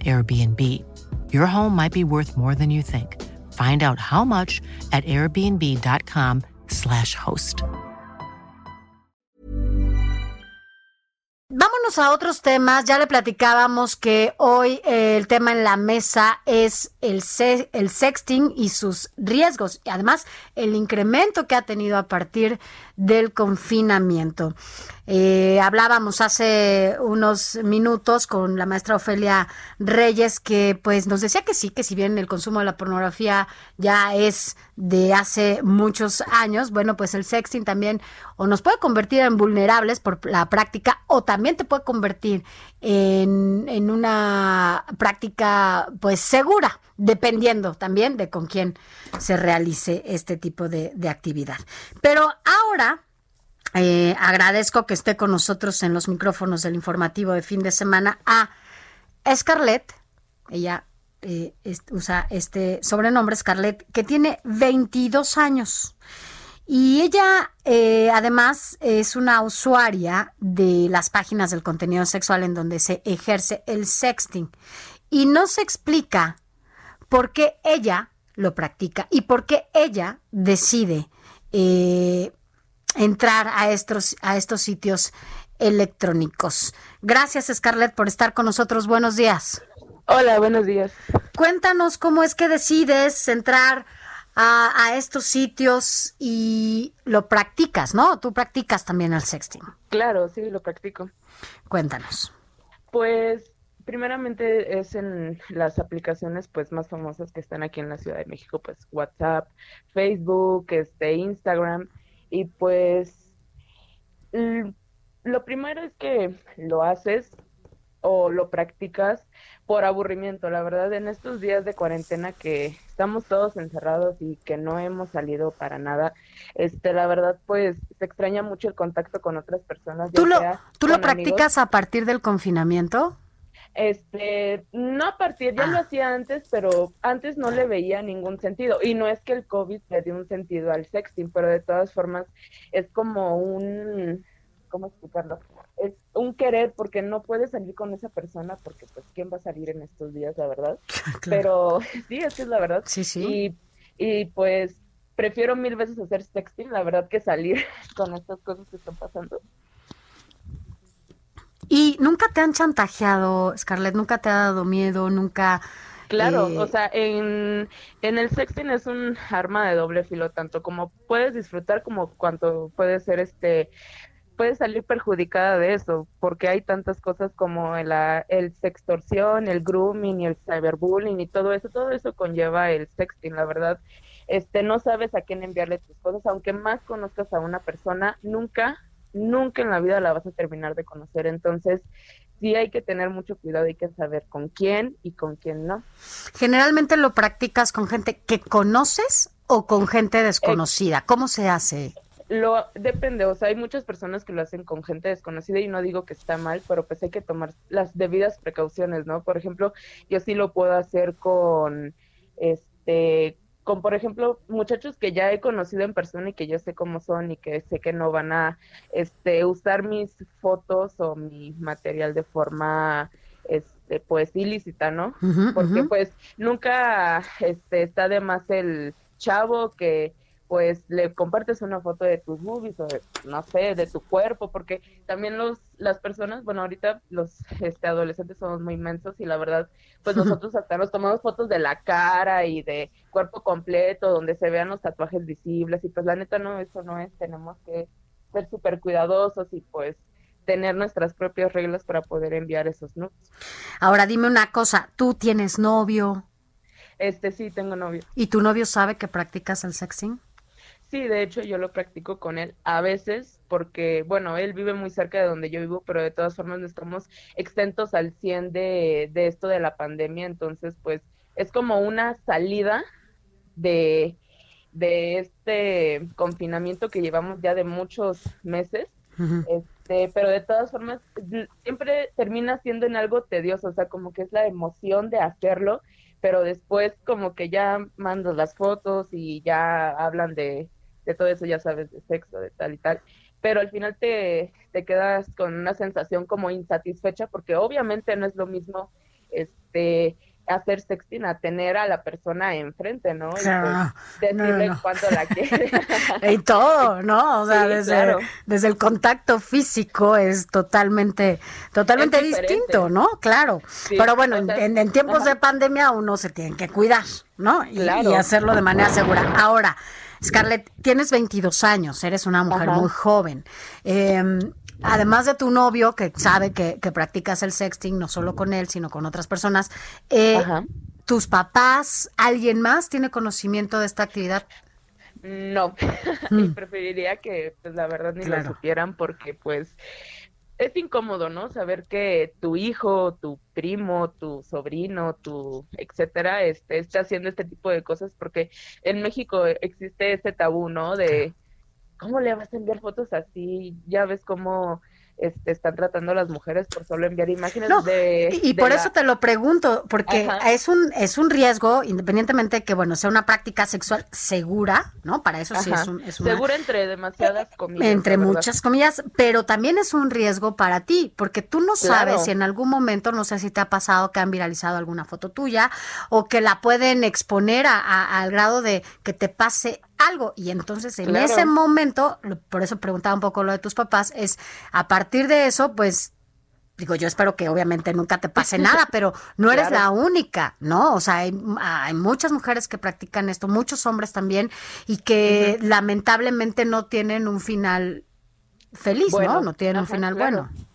Airbnb. Your home might be worth more than you think. Find out how much at airbnb.com/slash host. Vámonos a otros temas. Ya le platicábamos que hoy eh, el tema en la mesa es el, el sexting y sus riesgos. Y además, el incremento que ha tenido a partir del confinamiento. Eh, hablábamos hace unos minutos con la maestra Ofelia Reyes que pues nos decía que sí, que si bien el consumo de la pornografía ya es de hace muchos años, bueno, pues el sexting también o nos puede convertir en vulnerables por la práctica o también te puede convertir en, en una práctica pues segura, dependiendo también de con quién se realice este tipo de, de actividad. Pero ahora eh, agradezco que esté con nosotros en los micrófonos del informativo de fin de semana a Scarlett. Ella eh, usa este sobrenombre, Scarlett, que tiene 22 años. Y ella, eh, además, es una usuaria de las páginas del contenido sexual en donde se ejerce el sexting. Y no se explica por qué ella lo practica y por qué ella decide entrar a estos, a estos sitios electrónicos. Gracias, Scarlett, por estar con nosotros. Buenos días. Hola, buenos días. Cuéntanos cómo es que decides entrar a, a, estos sitios y lo practicas, ¿no? Tú practicas también el sexting. Claro, sí, lo practico. Cuéntanos. Pues primeramente es en las aplicaciones pues más famosas que están aquí en la Ciudad de México, pues WhatsApp, Facebook, este Instagram y pues lo primero es que lo haces o lo practicas por aburrimiento. La verdad, en estos días de cuarentena que estamos todos encerrados y que no hemos salido para nada, este, la verdad, pues se extraña mucho el contacto con otras personas. ¿Tú lo, ¿tú lo practicas a partir del confinamiento? Este, no a partir, ya lo hacía antes, pero antes no le veía ningún sentido. Y no es que el COVID le dio un sentido al sexting, pero de todas formas es como un, ¿cómo explicarlo? Es un querer porque no puedes salir con esa persona porque pues quién va a salir en estos días, la verdad. Pero sí, es que es la verdad. Sí, sí. Y, y pues prefiero mil veces hacer sexting, la verdad, que salir con estas cosas que están pasando. ¿Y nunca te han chantajeado, Scarlett? ¿Nunca te ha dado miedo? ¿Nunca...? Claro, eh... o sea, en, en el sexting es un arma de doble filo, tanto como puedes disfrutar como cuanto puede ser este puedes salir perjudicada de eso, porque hay tantas cosas como el, el sextorsión, el grooming y el cyberbullying y todo eso, todo eso conlleva el sexting, la verdad. Este, no sabes a quién enviarle tus cosas, aunque más conozcas a una persona, nunca nunca en la vida la vas a terminar de conocer. Entonces, sí hay que tener mucho cuidado, hay que saber con quién y con quién no. Generalmente lo practicas con gente que conoces o con gente desconocida. ¿Cómo se hace? Lo depende, o sea, hay muchas personas que lo hacen con gente desconocida y no digo que está mal, pero pues hay que tomar las debidas precauciones, ¿no? Por ejemplo, yo sí lo puedo hacer con este con, por ejemplo, muchachos que ya he conocido en persona y que yo sé cómo son y que sé que no van a este, usar mis fotos o mi material de forma este pues ilícita, ¿no? Uh -huh, Porque uh -huh. pues nunca este está de más el chavo que pues le compartes una foto de tus boobies o de, no sé, de tu cuerpo, porque también los las personas, bueno, ahorita los este adolescentes somos muy inmensos y la verdad, pues nosotros hasta nos tomamos fotos de la cara y de cuerpo completo, donde se vean los tatuajes visibles y pues la neta no, eso no es, tenemos que ser súper cuidadosos y pues tener nuestras propias reglas para poder enviar esos nudes. Ahora dime una cosa, ¿tú tienes novio? Este sí, tengo novio. ¿Y tu novio sabe que practicas el sexting? Sí, de hecho yo lo practico con él a veces porque, bueno, él vive muy cerca de donde yo vivo, pero de todas formas no estamos exentos al 100 de, de esto de la pandemia, entonces pues es como una salida de, de este confinamiento que llevamos ya de muchos meses, este, pero de todas formas siempre termina siendo en algo tedioso, o sea, como que es la emoción de hacerlo, pero después como que ya mandas las fotos y ya hablan de, de todo eso, ya sabes, de sexo, de tal y tal, pero al final te, te quedas con una sensación como insatisfecha porque obviamente no es lo mismo este hacer sexting a tener a la persona enfrente, ¿no? Y Ah, pues, no, decirle no. cuánto la quiere. y todo, ¿no? O sea, Sí, desde, claro. desde el contacto físico es totalmente, totalmente Es distinto, ¿no? Claro. Sí, Pero bueno, o sea, en, en tiempos ajá. de pandemia uno se tiene que cuidar, ¿no? Y, Claro. y hacerlo de manera segura. Ahora, Scarlett, tienes 22 años, eres una mujer Ajá. muy joven. Eh, además de tu novio, que sabe que, que practicas el sexting, no solo con él, sino con otras personas, eh, tus papás, alguien más tiene conocimiento de esta actividad. No, Mm. y preferiría que, pues la verdad, ni Claro. lo supieran porque, pues, es incómodo, ¿no? Saber que tu hijo, tu primo, tu sobrino, tu etcétera, este, esté haciendo este tipo de cosas porque en México existe ese tabú, ¿no? De cómo le vas a enviar fotos así, ya ves cómo este, están tratando a las mujeres por solo enviar imágenes No, de... Y, y de por la- eso te lo pregunto, porque Ajá. es un es un riesgo, independientemente de que bueno sea una práctica sexual segura, ¿no? Para eso sí es un es una- Seguro entre demasiadas comillas. entre muchas comillas, pero también es un riesgo para ti, porque tú no Claro. sabes si en algún momento, no sé si te ha pasado que han viralizado alguna foto tuya o que la pueden exponer a- a- al grado de que te pase algo. Y entonces en Claro. ese momento, por eso preguntaba un poco lo de tus papás, es a partir de eso, pues digo, yo espero que obviamente nunca te pase nada, pero no eres Claro. la única, ¿no? O sea, hay, hay muchas mujeres que practican esto, muchos hombres también, y que lamentablemente no tienen un final feliz, ¿no? Bueno, No tienen un final claro. bueno.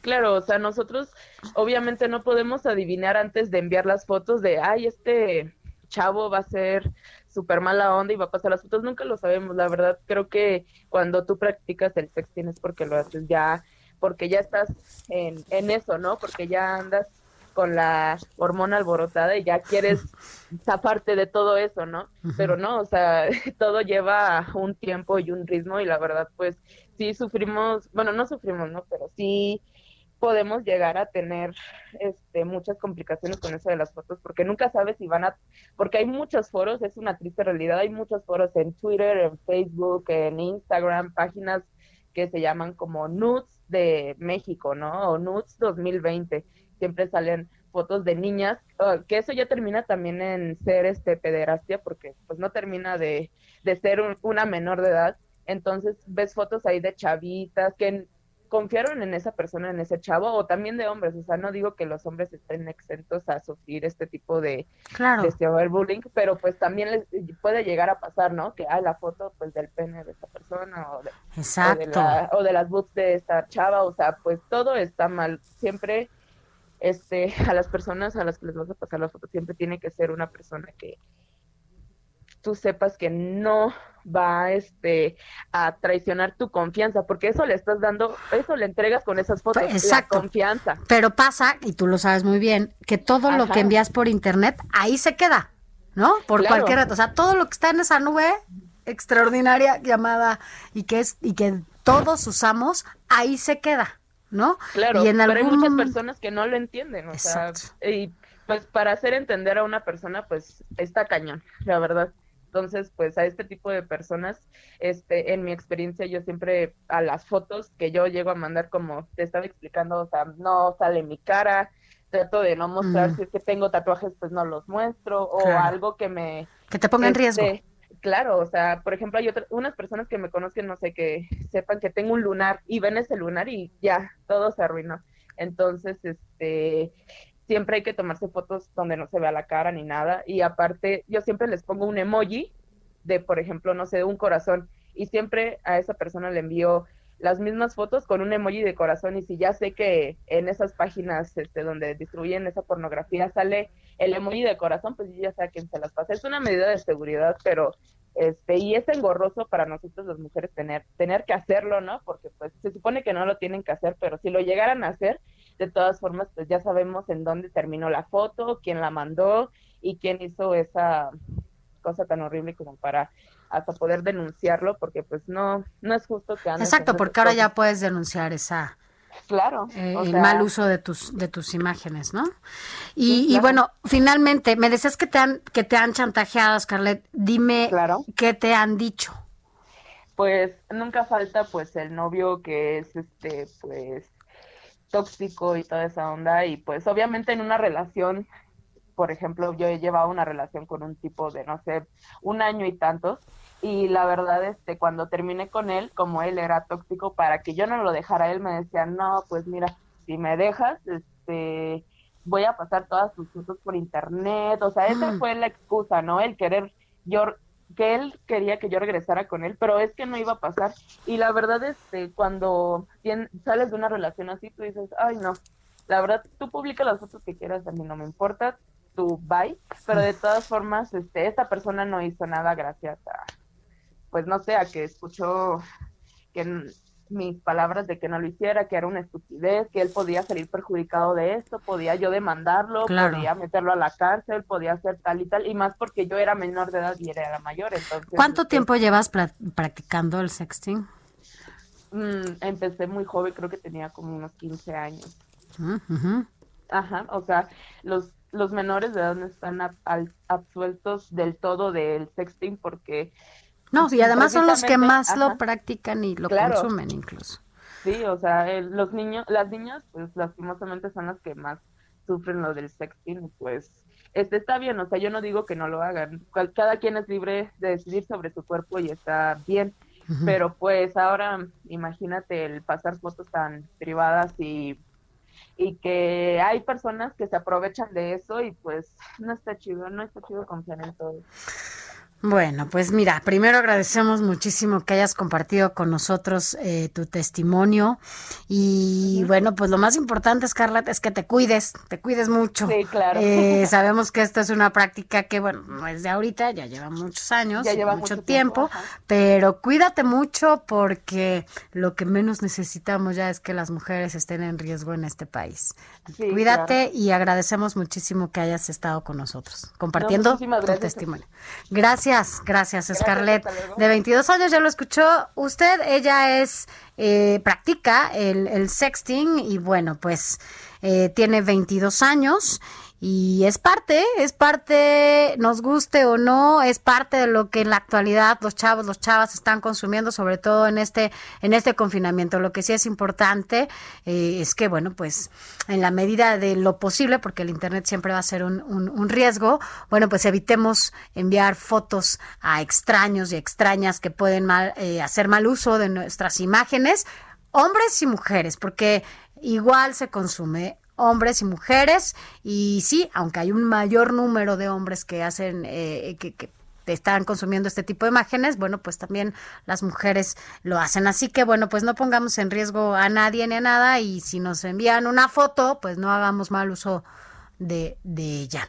Claro, o sea, nosotros obviamente no podemos adivinar antes de enviar las fotos de, ay, este chavo va a ser súper mala onda y va a pasar las fotos. Nunca lo sabemos, la verdad. Creo que cuando tú practicas el sexting es porque lo haces ya, porque ya estás en, en eso, ¿no? Porque ya andas con la hormona alborotada y ya quieres zafarte de todo eso, ¿no? Pero no, o sea, todo lleva un tiempo y un ritmo y la verdad, pues sí sufrimos, bueno, no sufrimos, ¿no? Pero sí podemos llegar a tener este muchas complicaciones con eso de las fotos porque nunca sabes si van a porque hay muchos foros, es una triste realidad, hay muchos foros en Twitter, en Facebook, en Instagram, páginas que se llaman como Nudes de México, ¿no? O Nudes 2020. Siempre salen fotos de niñas, que eso ya termina también en ser este pederastia porque pues no termina de, de ser un, una menor de edad. Entonces ves fotos ahí de chavitas que confiaron en esa persona, en ese chavo, o también de hombres. O sea, no digo que los hombres estén exentos a sufrir este tipo de, Claro. de cyberbullying, pero pues también les puede llegar a pasar, ¿no? Que hay la foto pues del pene de esta persona o de, o de, Exacto. la- o de las boobs de esta chava, o sea, pues todo está mal. Siempre este a las personas a las que les vas a pasar la foto siempre tiene que ser una persona que tú sepas que no va este a traicionar tu confianza, porque eso le estás dando, eso le entregas con esas fotos, Pues, exacto. la confianza. Pero pasa, y tú lo sabes muy bien, que todo lo que envías por internet, ahí se queda, ¿no? Por Claro. cualquier red. O sea, todo lo que está en esa nube extraordinaria llamada y que es y que todos usamos, ahí se queda, ¿no? Claro, y en pero hay algún muchas personas que no lo entienden, o Exacto. sea, y pues para hacer entender a una persona, pues está cañón, la verdad. Entonces, pues a este tipo de personas, este, en mi experiencia, yo siempre a las fotos que yo llego a mandar, como te estaba explicando, o sea, no sale mi cara, trato de no mostrar Mm. si es que tengo tatuajes, pues no los muestro, o Claro. algo que me que te ponga en riesgo. este, Claro, o sea, por ejemplo, hay otras, unas personas que me conozcan, no sé, que sepan que tengo un lunar y ven ese lunar y ya, todo se arruinó. Entonces, este, siempre hay que tomarse fotos donde no se vea la cara ni nada. Y aparte, yo siempre les pongo un emoji de, por ejemplo, no sé, un corazón. Y siempre a esa persona le envío las mismas fotos con un emoji de corazón. Y si ya sé que en esas páginas este, donde distribuyen esa pornografía sale el emoji de corazón, pues ya sé a quién se las pasa. Es una medida de seguridad, pero Este, y es engorroso para nosotros las mujeres tener, tener que hacerlo, ¿no? Porque pues se supone que no lo tienen que hacer, pero si lo llegaran a hacer, de todas formas, pues ya sabemos en dónde terminó la foto, quién la mandó y quién hizo esa cosa tan horrible como para hasta poder denunciarlo, porque pues no, no es justo que Exacto, porque ahora ya puedes denunciar esa, Claro. Eh, el mal uso de tus, de tus imágenes, ¿no? Y, y, bueno, finalmente, me decías que te han, que te han chantajeado, Scarlett. Dime claro. qué te han dicho. Pues nunca falta pues el novio que es este, pues, tóxico y toda esa onda. Y pues obviamente en una relación, por ejemplo, yo he llevado una relación con un tipo de, no sé, un año y tantos y la verdad este cuando terminé con él como él era tóxico para que yo no lo dejara él me decía no pues mira si me dejas este voy a pasar todas sus fotos por internet o sea esa fue la excusa no el querer yo que él quería que yo regresara con él pero es que no iba a pasar. Y la verdad este cuando sales de una relación así tú dices ay no la verdad tú publica las fotos que quieras a mí no me importa tu bye pero de todas formas este esta persona no hizo nada gracias a pues no sé, a que escuchó que mis palabras de que no lo hiciera, que era una estupidez, que él podía salir perjudicado de esto, podía yo demandarlo, podía meterlo a la cárcel, podía hacer tal y tal, y más porque yo era menor de edad y era la mayor, entonces... ¿Cuánto este, tiempo llevas practicando el sexting? Mm, empecé muy joven, creo que tenía como unos 15 años. Ajá, o sea, los los menores de edad no están absueltos del todo del sexting porque no, y además son los que más lo practican y lo consumen incluso. Sí, o sea, los niños, las niñas, pues lastimosamente son las que más sufren lo del sexting, pues este está bien, o sea, yo no digo que no lo hagan, cada quien es libre de decidir sobre su cuerpo y está bien, pero pues ahora imagínate el pasar fotos tan privadas y y que hay personas que se aprovechan de eso y pues no está chido, no está chido confiar en todo. Bueno, pues mira, primero agradecemos muchísimo que hayas compartido con nosotros eh, tu testimonio y bueno, pues lo más importante, Scarlett, es que te cuides, te cuides mucho. Sí, claro. Eh, sabemos que esta es una práctica que, bueno, no es de ahorita, ya lleva muchos años, ya lleva mucho, tiempo, pero cuídate mucho porque lo que menos necesitamos ya es que las mujeres estén en riesgo en este país. cuídate y agradecemos muchísimo que hayas estado con nosotros, compartiendo tu testimonio. Gracias Gracias, gracias, Scarlett. De 22 años, ya lo escuchó usted. Ella es, eh, practica el, el, sexting y bueno, pues eh, tiene 22 años y es parte, es parte, nos guste o no, es parte de lo que en la actualidad los chavos, los chavas están consumiendo, sobre todo en este, en este confinamiento. Lo que sí es importante eh, es que, bueno, pues en la medida de lo posible, porque el Internet siempre va a ser un, un, riesgo, bueno, pues evitemos enviar fotos a extraños y extrañas que pueden mal, eh, hacer mal uso de nuestras imágenes, hombres y mujeres, porque igual se consume hombres y mujeres. Y sí, aunque hay un mayor número de hombres que hacen, eh, que, que están consumiendo este tipo de imágenes, bueno, pues también las mujeres lo hacen. Así que, bueno, pues no pongamos en riesgo a nadie ni a nada y si nos envían una foto, pues no hagamos mal uso de, de ella.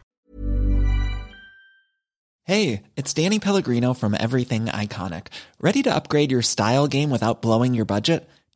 Hey, it's Danny Pellegrino from Everything Iconic. ¿Ready to upgrade your style game without blowing your budget?